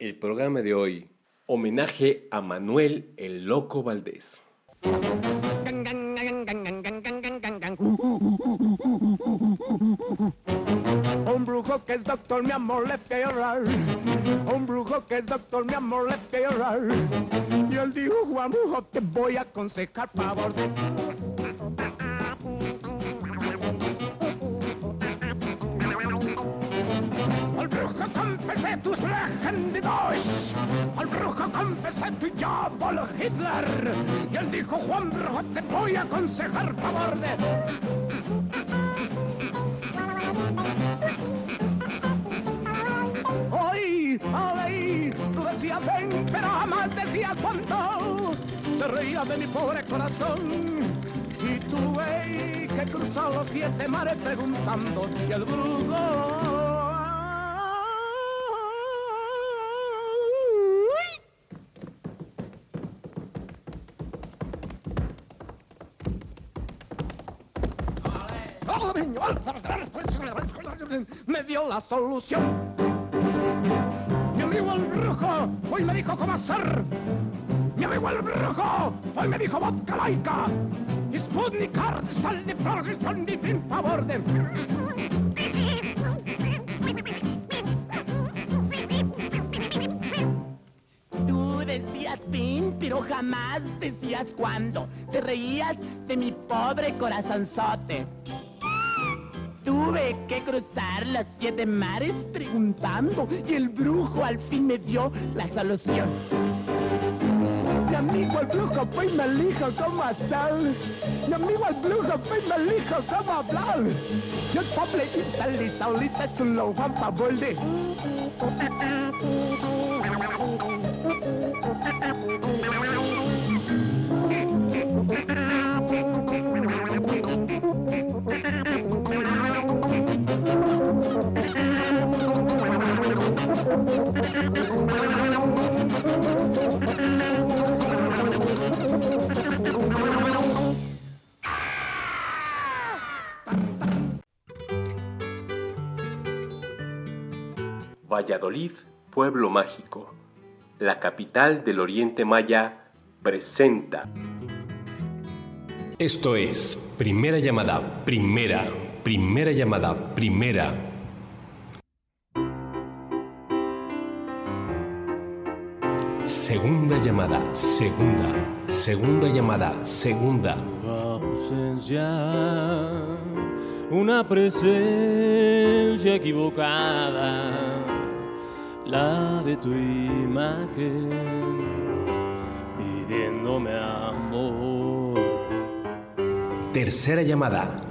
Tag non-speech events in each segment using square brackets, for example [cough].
El programa de hoy, homenaje a Manuel el Loco Valdés. Un brujo que es doctor, mi amor, le que llorar. Un brujo que es doctor, mi amor, le que llorar. Y él dijo, Juan Brujo, te voy a aconsejar favor confesé tus legendidos. Al brujo confesé tu diablo Hitler. Y él dijo, Juan Brujo, te voy a aconsejar favor de... Ay, tú decías ven, pero jamás decías cuánto. Te reías de mi pobre corazón. Y tuve que cruzar los siete mares preguntando y el brujo. Me dio la solución. Mi amigo el brujo hoy me dijo cómo hacer. Mi amigo el brujo hoy me dijo vodka laica. Sputnik, Ardestal, de Florgeston, de fin favor de... Tú decías fin, pero jamás decías cuándo. Te reías de mi pobre corazonzote. Tuve que cruzar los siete mares preguntando y el brujo al fin me dio la solución. Mi amigo el brujo fue y me dijo cómo hacer. Mi amigo el brujo fue y me dijo cómo hablar. Yo pobre y salí solita es un favor de... Valladolid, pueblo mágico, la capital del Oriente Maya, presenta. Esto es primera llamada, primera, primera llamada, primera. Segunda llamada, segunda, segunda llamada, segunda. ausencia, una presencia equivocada, la de tu imagen, pidiéndome amor. Tercera llamada,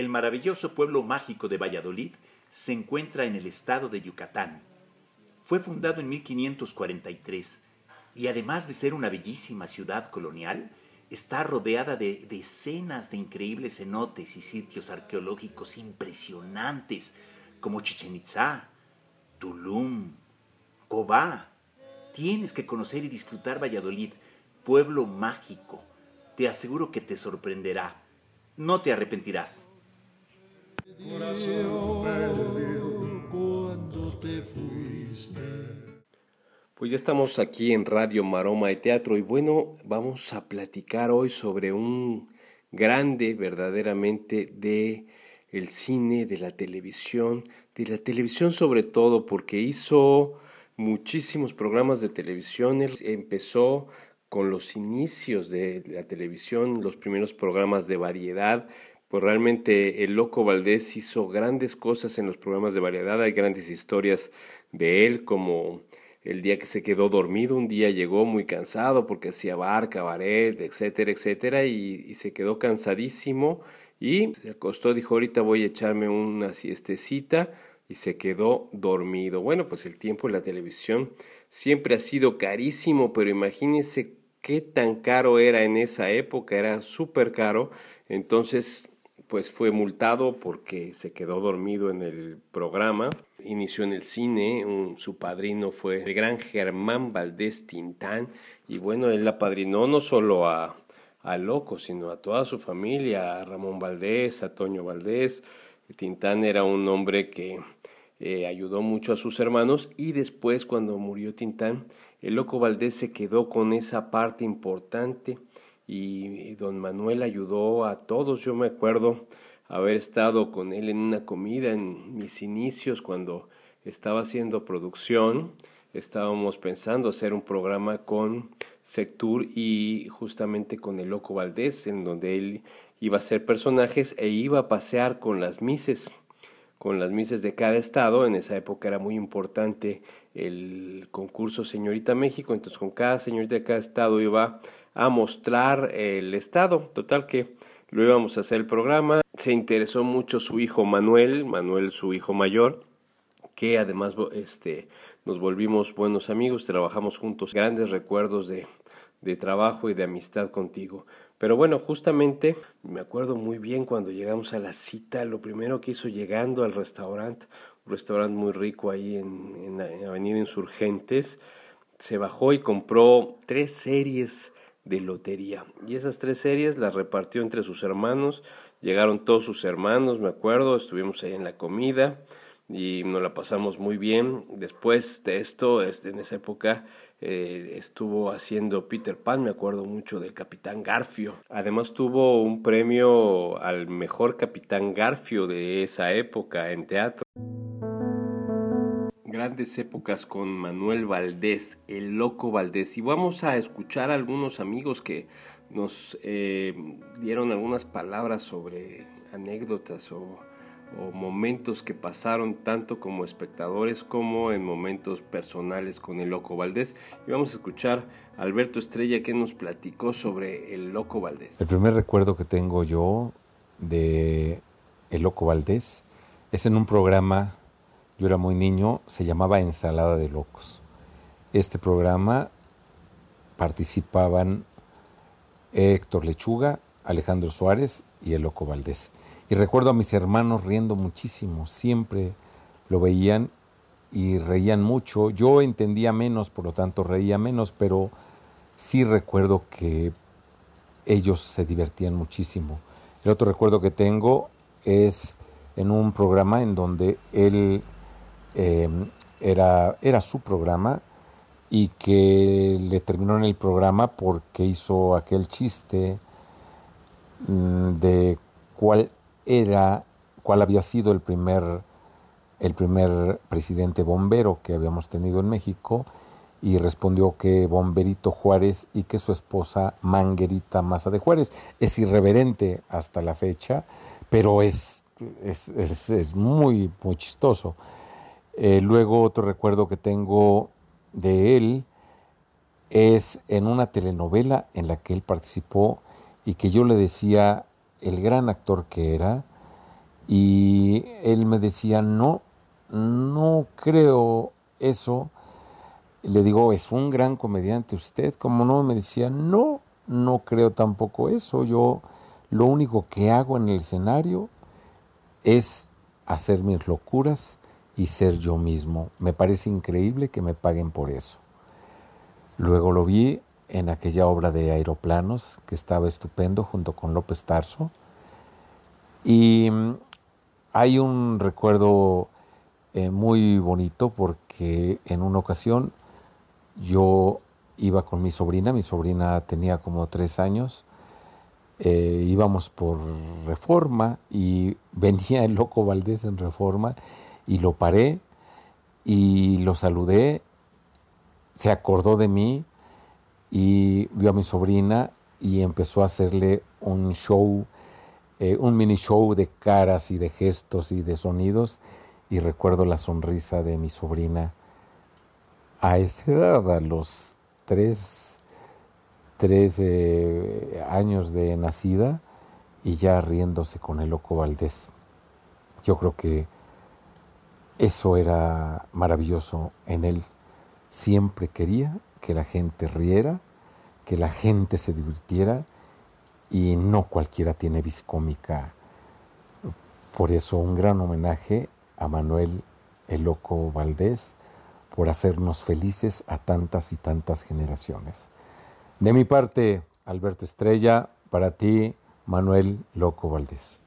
El maravilloso pueblo mágico de Valladolid se encuentra en el estado de Yucatán. Fue fundado en 1543 y además de ser una bellísima ciudad colonial, está rodeada de decenas de increíbles cenotes y sitios arqueológicos impresionantes como Chichen Itzá, Tulum, Cobá. Tienes que conocer y disfrutar Valladolid, pueblo mágico. Te aseguro que te sorprenderá. No te arrepentirás. Pues ya estamos aquí en Radio Maroma y Teatro y bueno, vamos a platicar hoy sobre un grande verdaderamente de el cine, de la televisión, de la televisión sobre todo porque hizo muchísimos programas de televisión, Él empezó con los inicios de la televisión, los primeros programas de variedad, pues realmente el Loco Valdés hizo grandes cosas en los programas de variedad, hay grandes historias de él, como el día que se quedó dormido, un día llegó muy cansado porque hacía bar, cabaret, etcétera, etcétera, y, y se quedó cansadísimo y se acostó, dijo, ahorita voy a echarme una siestecita, y se quedó dormido. Bueno, pues el tiempo en la televisión siempre ha sido carísimo, pero imagínense qué tan caro era en esa época, era súper caro. Entonces, pues fue multado porque se quedó dormido en el programa. Inició en el cine, su padrino fue el gran Germán Valdés Tintán. Y bueno, él apadrinó no solo a, a Loco, sino a toda su familia, a Ramón Valdés, a Toño Valdés. Tintán era un hombre que eh, ayudó mucho a sus hermanos y después cuando murió Tintán, el loco Valdés se quedó con esa parte importante y don Manuel ayudó a todos. Yo me acuerdo haber estado con él en una comida en mis inicios cuando estaba haciendo producción. Estábamos pensando hacer un programa con Sectur y justamente con el Loco Valdés, en donde él iba a ser personajes e iba a pasear con las mises con las mises de cada estado. En esa época era muy importante el concurso Señorita México, entonces con cada señorita de cada estado iba a mostrar el estado. Total que lo íbamos a hacer el programa. Se interesó mucho su hijo Manuel, Manuel su hijo mayor, que además este, nos volvimos buenos amigos, trabajamos juntos, grandes recuerdos de, de trabajo y de amistad contigo. Pero bueno, justamente me acuerdo muy bien cuando llegamos a la cita, lo primero que hizo llegando al restaurante, un restaurante muy rico ahí en, en, Avenida Insurgentes, se bajó y compró tres series de lotería. Y esas tres series las repartió entre sus hermanos. Llegaron todos sus hermanos, me acuerdo, estuvimos ahí en la comida y nos la pasamos muy bien. Después de esto, este, en esa época, eh, estuvo haciendo Peter Pan, me acuerdo mucho del Capitán Garfio. Además tuvo un premio al mejor Capitán Garfio de esa época en teatro. Grandes épocas con Manuel Valdés, el loco Valdés. Y vamos a escuchar a algunos amigos que nos eh, dieron algunas palabras sobre anécdotas o o momentos que pasaron tanto como espectadores como en momentos personales con el Loco Valdés. Y vamos a escuchar a Alberto Estrella que nos platicó sobre el Loco Valdés. El primer recuerdo que tengo yo de el Loco Valdés es en un programa, yo era muy niño, se llamaba Ensalada de Locos. Este programa participaban Héctor Lechuga, Alejandro Suárez y el Loco Valdés. Y recuerdo a mis hermanos riendo muchísimo, siempre lo veían y reían mucho. Yo entendía menos, por lo tanto reía menos, pero sí recuerdo que ellos se divertían muchísimo. El otro recuerdo que tengo es en un programa en donde él em, era, era su programa y que le terminó en el programa porque hizo aquel chiste mm, de cuál era cuál había sido el primer, el primer presidente bombero que habíamos tenido en México y respondió que Bomberito Juárez y que su esposa Manguerita Maza de Juárez. Es irreverente hasta la fecha, pero es, es, muy, muy chistoso. Eh, luego otro recuerdo que tengo de él es en una telenovela en la que él participó y que yo le decía el gran actor que era, y él me decía, no, no creo eso. Le digo, es un gran comediante usted, como no? Me decía, no, no creo tampoco eso. Yo lo único que hago en el escenario es hacer mis locuras y ser yo mismo. Me parece increíble que me paguen por eso. Luego lo vi en aquella obra de aeroplanos que estaba estupendo junto con López Tarso. Y mm, hay un recuerdo eh, muy bonito porque en una ocasión yo iba con mi sobrina, mi sobrina tenía como tres años, eh, íbamos por reforma y [laughs] venía el loco Valdés en reforma y lo paré y lo saludé, se acordó de mí y vio a mi sobrina y empezó a hacerle un show, eh, un mini show de caras y de gestos y de sonidos. Y recuerdo la sonrisa de mi sobrina a esa edad, a los tres, años de nacida, y ya riéndose con el loco Valdés. Yo creo que Eso era maravilloso en él. Siempre quería que la gente riera, que la gente se divirtiera y no cualquiera tiene viscómica. Por eso un gran homenaje a Manuel el Loco Valdés por hacernos felices a tantas y tantas generaciones. De mi parte, Alberto Estrella, para ti, Manuel Loco Valdés.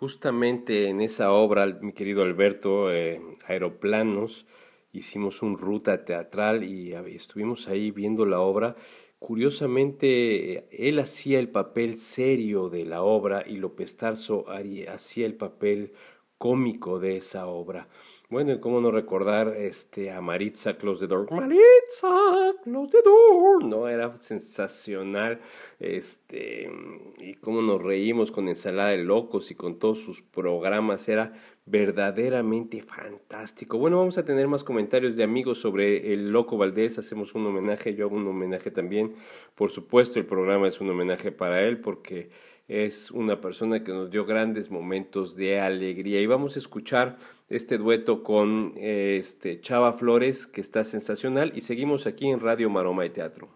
Justamente en esa obra, mi querido Alberto, eh, Aeroplanos, hicimos un ruta teatral y estuvimos ahí viendo la obra. Curiosamente, él hacía el papel serio de la obra y López Tarso hacía el papel cómico de esa obra. Bueno, y cómo no recordar este, a Maritza Close the Door. Maritza Close the Door. No, era sensacional. Este, y cómo nos reímos con Ensalada de Locos y con todos sus programas. Era verdaderamente fantástico. Bueno, vamos a tener más comentarios de amigos sobre el Loco Valdés. Hacemos un homenaje, yo hago un homenaje también. Por supuesto, el programa es un homenaje para él porque es una persona que nos dio grandes momentos de alegría. Y vamos a escuchar este dueto con este Chava Flores, que está sensacional, y seguimos aquí en Radio Maroma y Teatro.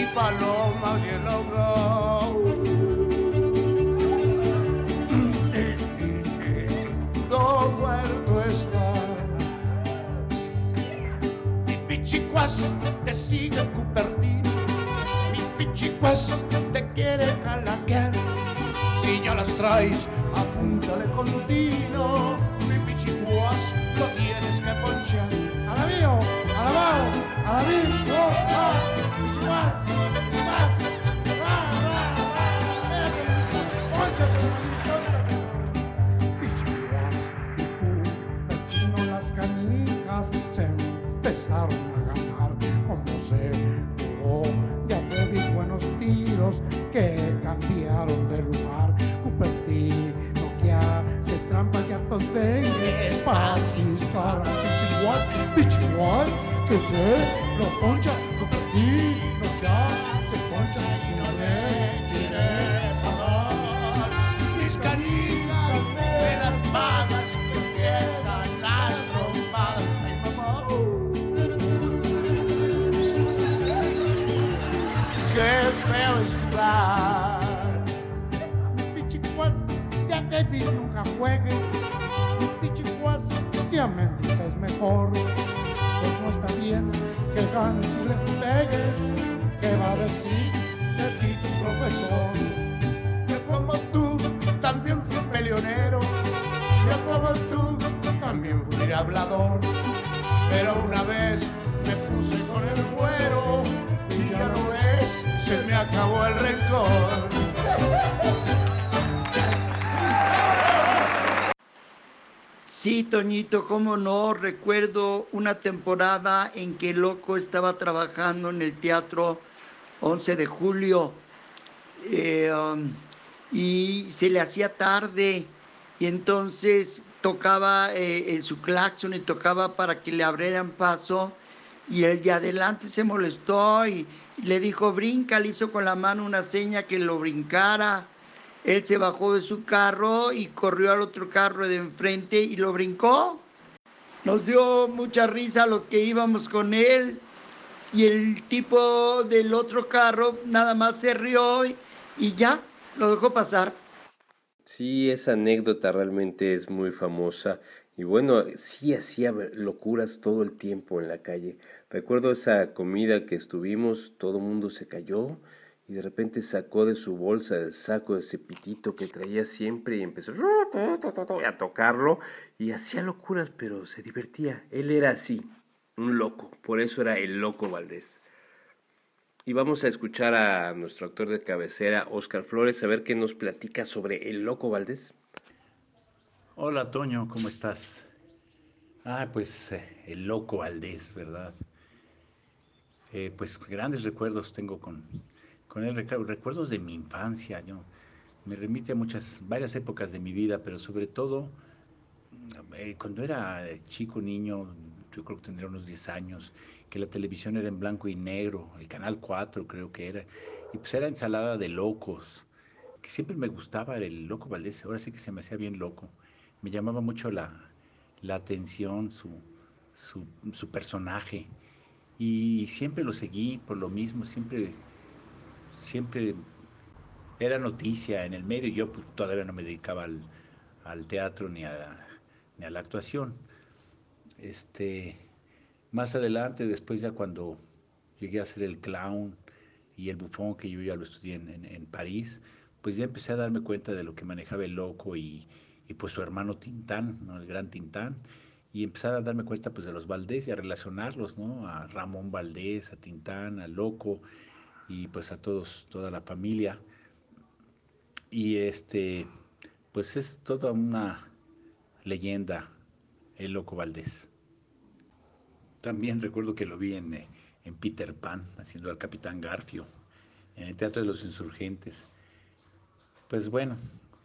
Y palomas y el hogar. muerto está. pichicuas te sigue Cupertino, mi pichicuas te quiere calaquear. Si ya las traes, apúntale continuo, mi pichicuas lo tienes que ponchar. A la mío, a la mano, a la mío, se jugó. Ya te vi buenos tiros que cambiaron de lugar. Cupertino que hace trampas y hartos dengues, espacios, caras, pichiguas, pichiguas, que se lo poncha. Cupertino ¿Qué va a decir de ti tu profesor? Que como tú también fui peleonero. Yo como tú también fui hablador. Pero una vez me puse con el güero y ya no ves, se me acabó el rencor. Sí, Toñito, cómo no, recuerdo una temporada en que Loco estaba trabajando en el teatro 11 de julio eh, um, y se le hacía tarde y entonces tocaba eh, en su claxon y tocaba para que le abrieran paso y el de adelante se molestó y, le dijo brinca, le hizo con la mano una seña que lo brincara. Él se bajó de su carro y corrió al otro carro de enfrente y lo brincó. Nos dio mucha risa a los que íbamos con él y el tipo del otro carro nada más se rió y, ya lo dejó pasar. Sí, esa anécdota realmente es muy famosa y bueno, sí hacía locuras todo el tiempo en la calle. Recuerdo esa comida que estuvimos, todo el mundo se cayó y de repente sacó de su bolsa el saco de ese pitito que traía siempre y empezó a tocarlo y hacía locuras, pero se divertía. Él era así, un loco, por eso era el loco Valdés. Y vamos a escuchar a nuestro actor de cabecera, Oscar Flores, a ver qué nos platica sobre el Loco Valdés. Hola, Toño, ¿cómo estás? Ah, pues eh, el Loco Valdés, ¿verdad? Eh, pues grandes recuerdos tengo con, con él, recuerdos de mi infancia. Yo, me remite a muchas, varias épocas de mi vida, pero sobre todo eh, cuando era chico, niño, yo creo que tendría unos 10 años, que la televisión era en blanco y negro, el canal 4 creo que era, y pues era ensalada de locos, que siempre me gustaba el loco Valdés, ahora sí que se me hacía bien loco, me llamaba mucho la, atención su, su, personaje, y siempre lo seguí por lo mismo, siempre, siempre era noticia en el medio, yo pues, todavía no me dedicaba al, al teatro ni a, ni a la actuación. Este, más adelante, después ya cuando llegué a ser el clown y el bufón, que yo ya lo estudié en, París, pues ya empecé a darme cuenta de lo que manejaba el loco y, pues su hermano Tintán, ¿no? el gran Tintán, y empezar a darme cuenta pues de los Valdés y a relacionarlos, ¿no? A Ramón Valdés, a Tintán, al Loco y pues a todos, toda la familia. Y este, pues es toda una leyenda, el Loco Valdés. También recuerdo que lo vi en, eh, en Peter Pan, haciendo al Capitán Garfio, en el Teatro de los Insurgentes. Pues bueno,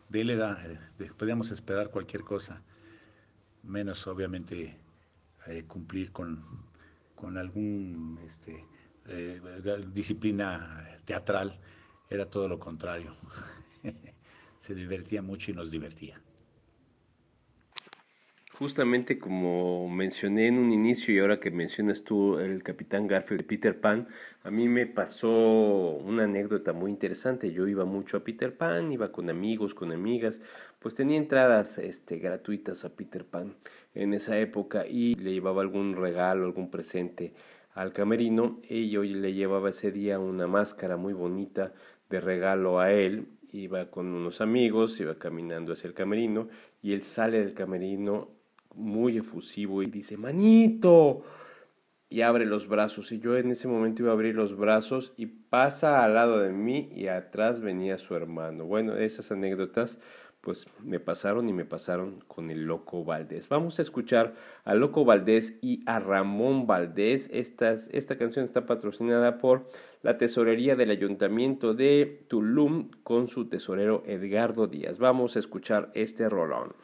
de él era, eh, podíamos esperar cualquier cosa, menos obviamente eh, cumplir con, con algún este, disciplina teatral, era todo lo contrario. [laughs] Se divertía mucho y nos divertía. Justamente como mencioné en un inicio y ahora que mencionas tú el Capitán Garfield de Peter Pan, a mí me pasó una anécdota muy interesante. Yo iba mucho a Peter Pan, iba con amigos, con amigas, pues tenía entradas este, gratuitas a Peter Pan en esa época y le llevaba algún regalo, algún presente al camerino y yo le llevaba ese día una máscara muy bonita de regalo a él iba con unos amigos, iba caminando hacia el camerino y él sale del camerino muy efusivo y dice, manito, y abre los brazos. Y yo en ese momento iba a abrir los brazos y pasa al lado de mí y atrás venía su hermano. Bueno, esas anécdotas pues me pasaron y me pasaron con el Loco Valdés. Vamos a escuchar a Loco Valdés y a Ramón Valdés. Esta, esta canción está patrocinada por la Tesorería del Ayuntamiento de Tulum con su tesorero Edgardo Díaz. Vamos a escuchar este rolón.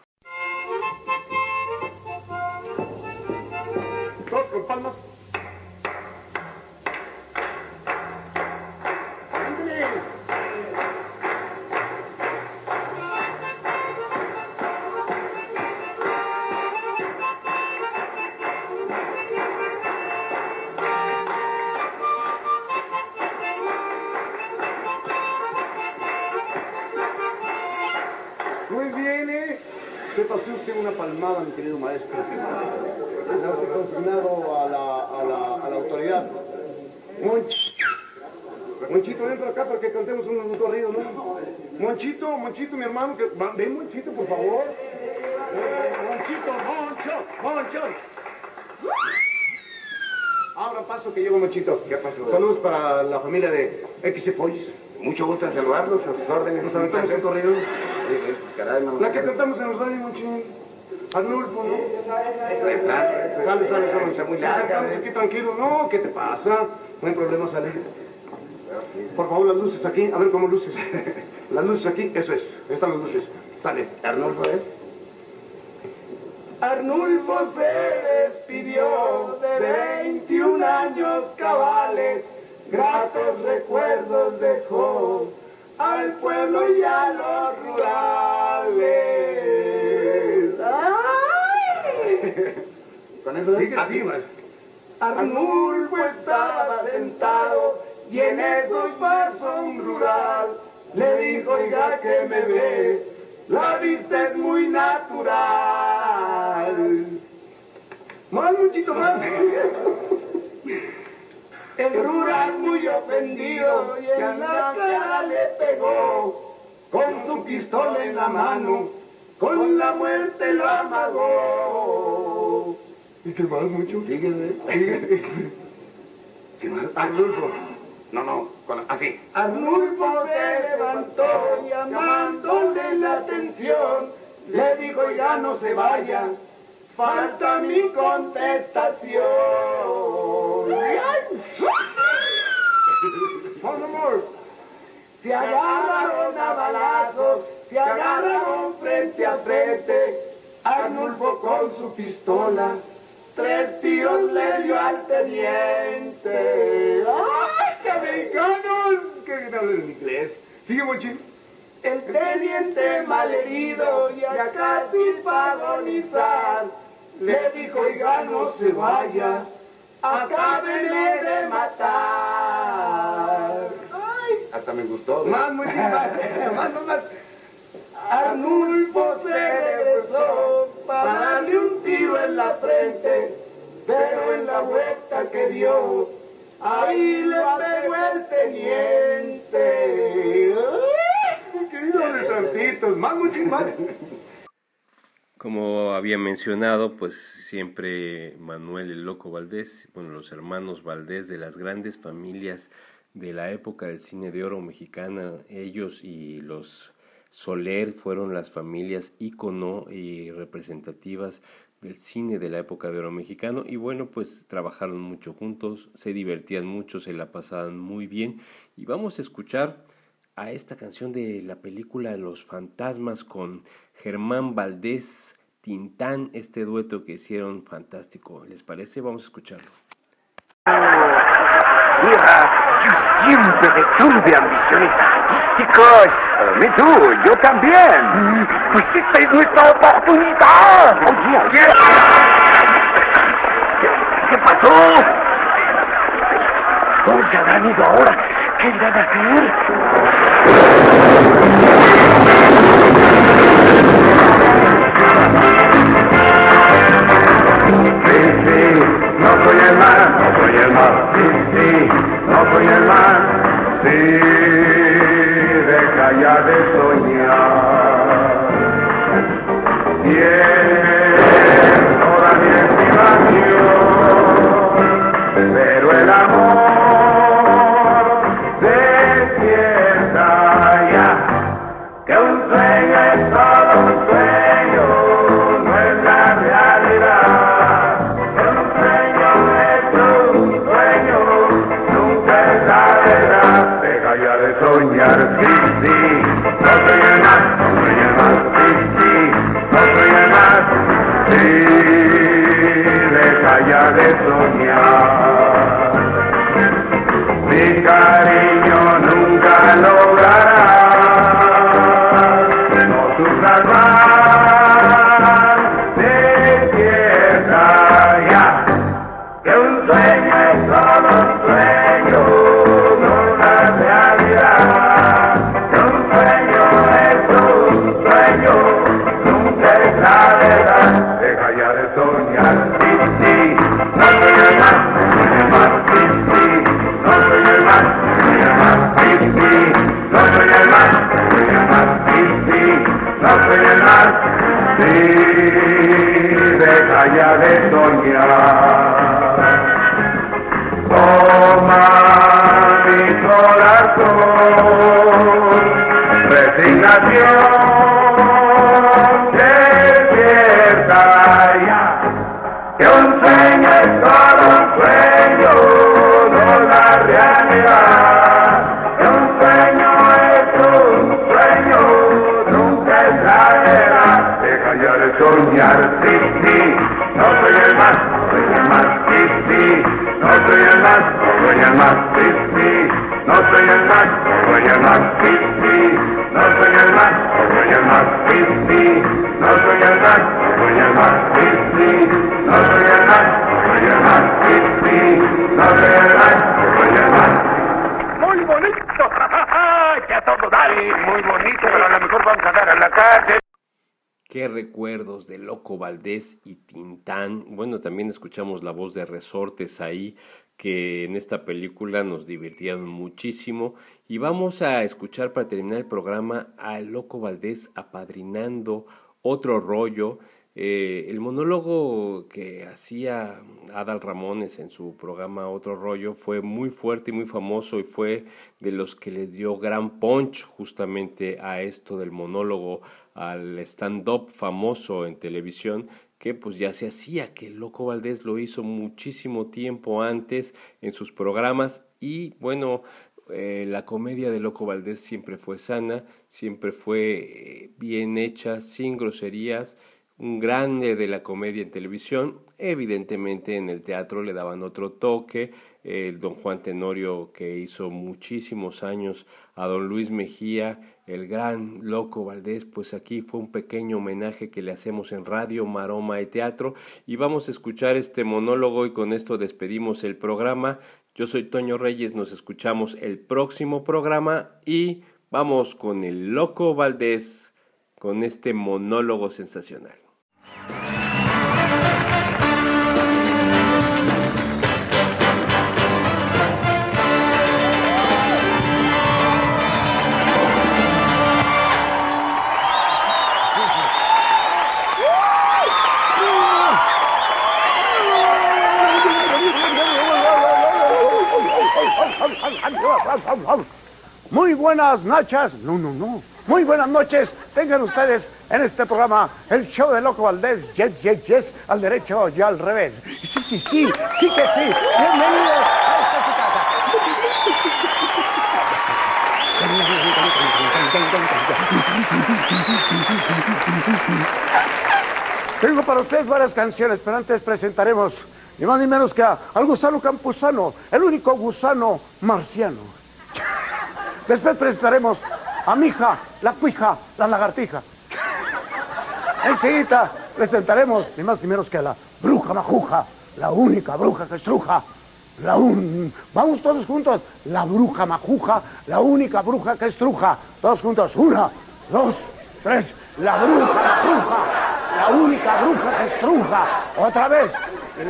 Monchito, Moncho, Moncho. Ahora paso que llego, Monchito. ¿Qué pasó? Saludos para la familia de X Pollis. Mucho gusto en saludarlos, a sus órdenes. Nos aventamos un corrido. Pues, caray, no, la que cantamos en los radio, Monchito. Arnulfo, ¿no? Sale, sale, sale. Está muy larga. aquí tranquilo. No, ¿qué te pasa? No hay problema, sale. Por favor, las luces aquí. A ver cómo luces. [laughs] Las luces aquí, eso es. Están las luces. Sale. Arnulfo, ¿eh? Arnulfo se despidió de 21 años cabales. Gratos recuerdos dejó al pueblo y a los rurales. Con eso sigue, así, Arnulfo estaba sentado y en eso pasó un rural. Le dijo, oiga, que me ve, la vista es muy natural. Más, muchito más. El rural y en la cara le pegó con su pistola en la mano con la muerte lo amagó. ¿Y qué más, mucho? Sígueme. Sigue. ¿Qué más? Arnulfo, No, no, con, así. Arnulfo se levantó llamándole la atención. Le dijo, ya no se vaya, falta mi contestación. Favor. Se agarraron a balazos, se agarraron frente a frente. Arnulfo con su pistola, tres tiros le dio al teniente. ¡Ay, qué americanos! ¡Qué hablan en inglés! Sigue, Monchín. El teniente malherido ya casi para agonizar, le dijo, oiga, no se vaya, acábeme de matar. Hasta me gustó. ¿eh? Más, más, más, más, más. Arnulfo se regresó para darle un tiro en la frente, pero en la vuelta que dio, ahí le pegó el teniente. Querido de tantitos, más, más. Como había mencionado, pues siempre Manuel el Loco Valdés, bueno, los hermanos Valdés de las grandes familias de la época del cine de oro mexicana, ellos y los Soler fueron las familias ícono y representativas del cine de la época de oro mexicano y bueno pues trabajaron mucho juntos, se divertían mucho, se la pasaban muy bien y vamos a escuchar a esta canción de la película Los Fantasmas con Germán Valdés Tintán, este dueto que hicieron fantástico, ¿les parece? Vamos a escucharlo. Yo siempre tuve ambiciones artísticas. Me tú, yo también. Pues esta es nuestra oportunidad. ¿Qué, qué pasó? ¿Dónde habrán ido ahora? ¿Qué irán a hacer? No soy el mal, no soy el mal, sí, sí, no soy el mal, sí, deja ya de soñar. Tienes toda mi estimación, pero el amor deja ya de soñar. Más, no. Muy bonito, todo dar, muy bonito, pero a lo mejor vamos a dar a la cárcel. Qué recuerdos de Loco Valdés y Tintán. Bueno, también escuchamos la voz de Resortes ahí, que en esta película nos divirtieron muchísimo. Y vamos a escuchar para terminar el programa a Loco Valdés apadrinando otro rollo. Eh, el monólogo que hacía Adal Ramones en su programa Otro Rollo fue muy fuerte y muy famoso y fue de los que le dio gran punch justamente a esto del monólogo, al stand-up famoso en televisión que pues ya se hacía, que el Loco Valdés lo hizo muchísimo tiempo antes en sus programas y bueno, eh, la comedia de Loco Valdés siempre fue sana, siempre fue eh, bien hecha, sin groserías un grande de la comedia en televisión. Evidentemente en el teatro le daban otro toque. El don Juan Tenorio que hizo muchísimos años a don Luis Mejía, el gran loco Valdés, pues aquí fue un pequeño homenaje que le hacemos en Radio Maroma y Teatro. Y vamos a escuchar este monólogo y con esto despedimos el programa. Yo soy Toño Reyes, nos escuchamos el próximo programa y vamos con el loco Valdés con este monólogo sensacional. Muy buenas noches. No, no, no. Muy buenas noches. Tengan ustedes en este programa el show de Loco Valdés. Yes, yes, yes. Al derecho y al revés. Sí, sí, sí. Sí que sí. Bienvenidos a esta casa. Tengo para ustedes varias canciones, pero antes presentaremos ni más ni menos que a, al gusano campusano, el único gusano marciano. Después presentaremos a mi hija, la cuija, la lagartija. Enseguida presentaremos ni más ni menos que a la bruja majuja, la única bruja que estruja. La un... Vamos todos juntos. La bruja majuja, la única bruja que estruja. Todos juntos. Una, dos, tres. La bruja majuja, la única bruja que estruja. Otra vez.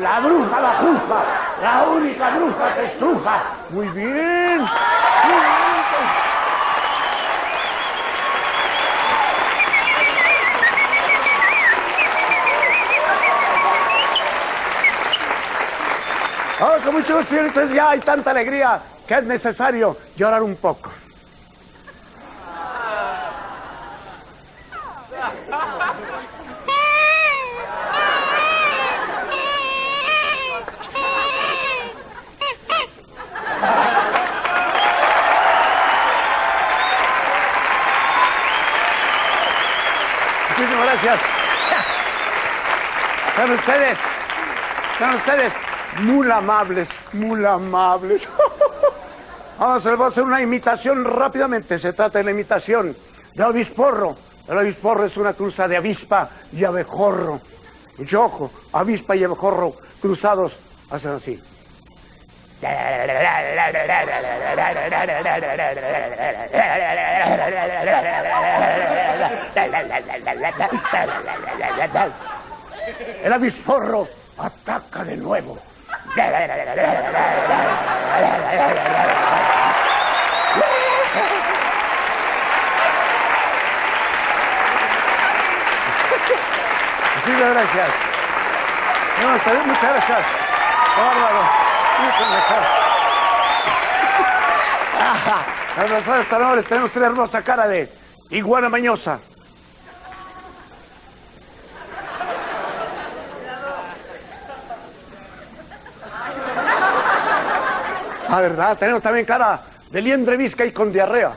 La bruja majuja, la única bruja que estruja. Muy bien. Muy bien. Ahora con mucho gusto, ya hay tanta alegría que es necesario llorar un poco. Muchísimas gracias. Son ustedes, son ustedes muy amables, muy amables. [laughs] Vamos a hacer una imitación rápidamente. Se trata de la imitación de avisporro. El avisporro es una cruza de avispa y abejorro. Mucho ojo, avispa y abejorro cruzados hacen así. El avisporro ataca de nuevo. Muchas gracias. No, está muchas gracias. Bárbaro. Las personas tan tenemos una hermosa cara de iguana mañosa. Ah, ¿verdad? Tenemos también cara de liendre visca y con diarrea.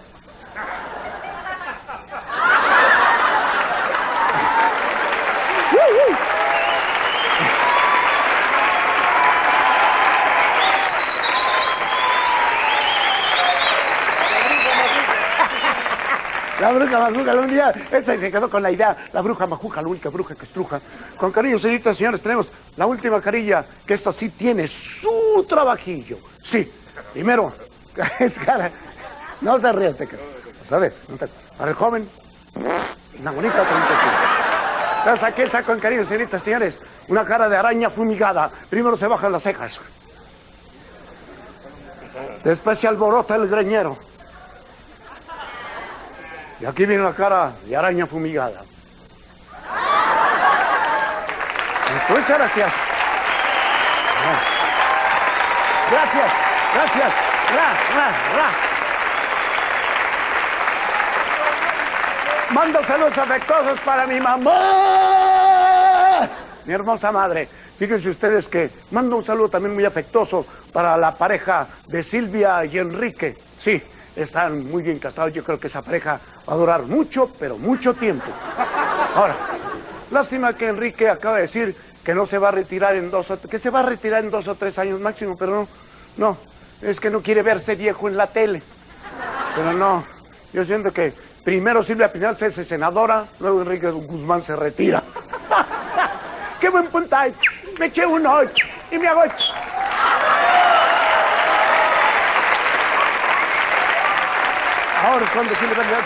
La bruja majuja, un día, esta se quedó con la idea, la bruja majuja, la única bruja que estruja. Con cariño, señoritas y señores, tenemos la última carilla, que esta sí tiene su trabajillo. Sí, primero, [laughs] es cara. No se ríe este ¿sabes? Para el joven, una bonita presentación. Entonces aquí está con cariño, señoritas señores, una cara de araña fumigada. Primero se bajan las cejas. Después se alborota el greñero. Y aquí viene la cara de araña fumigada. Muchas gracias. Gracias, gracias. Ra, ra, ra. Mando saludos afectuosos para mi mamá, mi hermosa madre. Fíjense ustedes que mando un saludo también muy afectuoso para la pareja de Silvia y Enrique. Sí, están muy bien casados. Yo creo que esa pareja va a durar mucho, pero mucho tiempo. Ahora, lástima que Enrique acaba de decir que no se va a retirar en dos o que se va a retirar en dos o tres años máximo, pero no, no, es que no quiere verse viejo en la tele. Pero no, yo siento que primero Silvia Pinal se hace senadora, luego Enrique Guzmán se retira. [laughs] ¡Qué buen puntaje! Me eché uno y me hago... Ahora cuando Silvia Pinal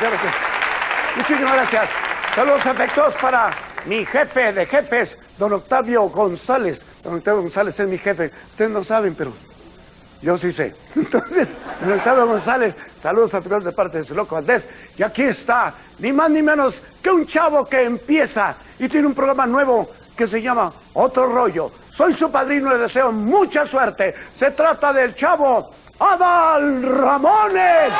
Muchísimas gracias. Saludos afectuosos para mi jefe de jefes, don Octavio González. Don Octavio González es mi jefe. Ustedes no saben, pero yo sí sé. [laughs] Entonces, Octavio González, saludos afectuosos de parte de su loco Valdés. Y aquí está, ni más ni menos que un chavo que empieza y tiene un programa nuevo que se llama Otro Rollo. Soy su padrino y le deseo mucha suerte. Se trata del chavo Adal Ramones.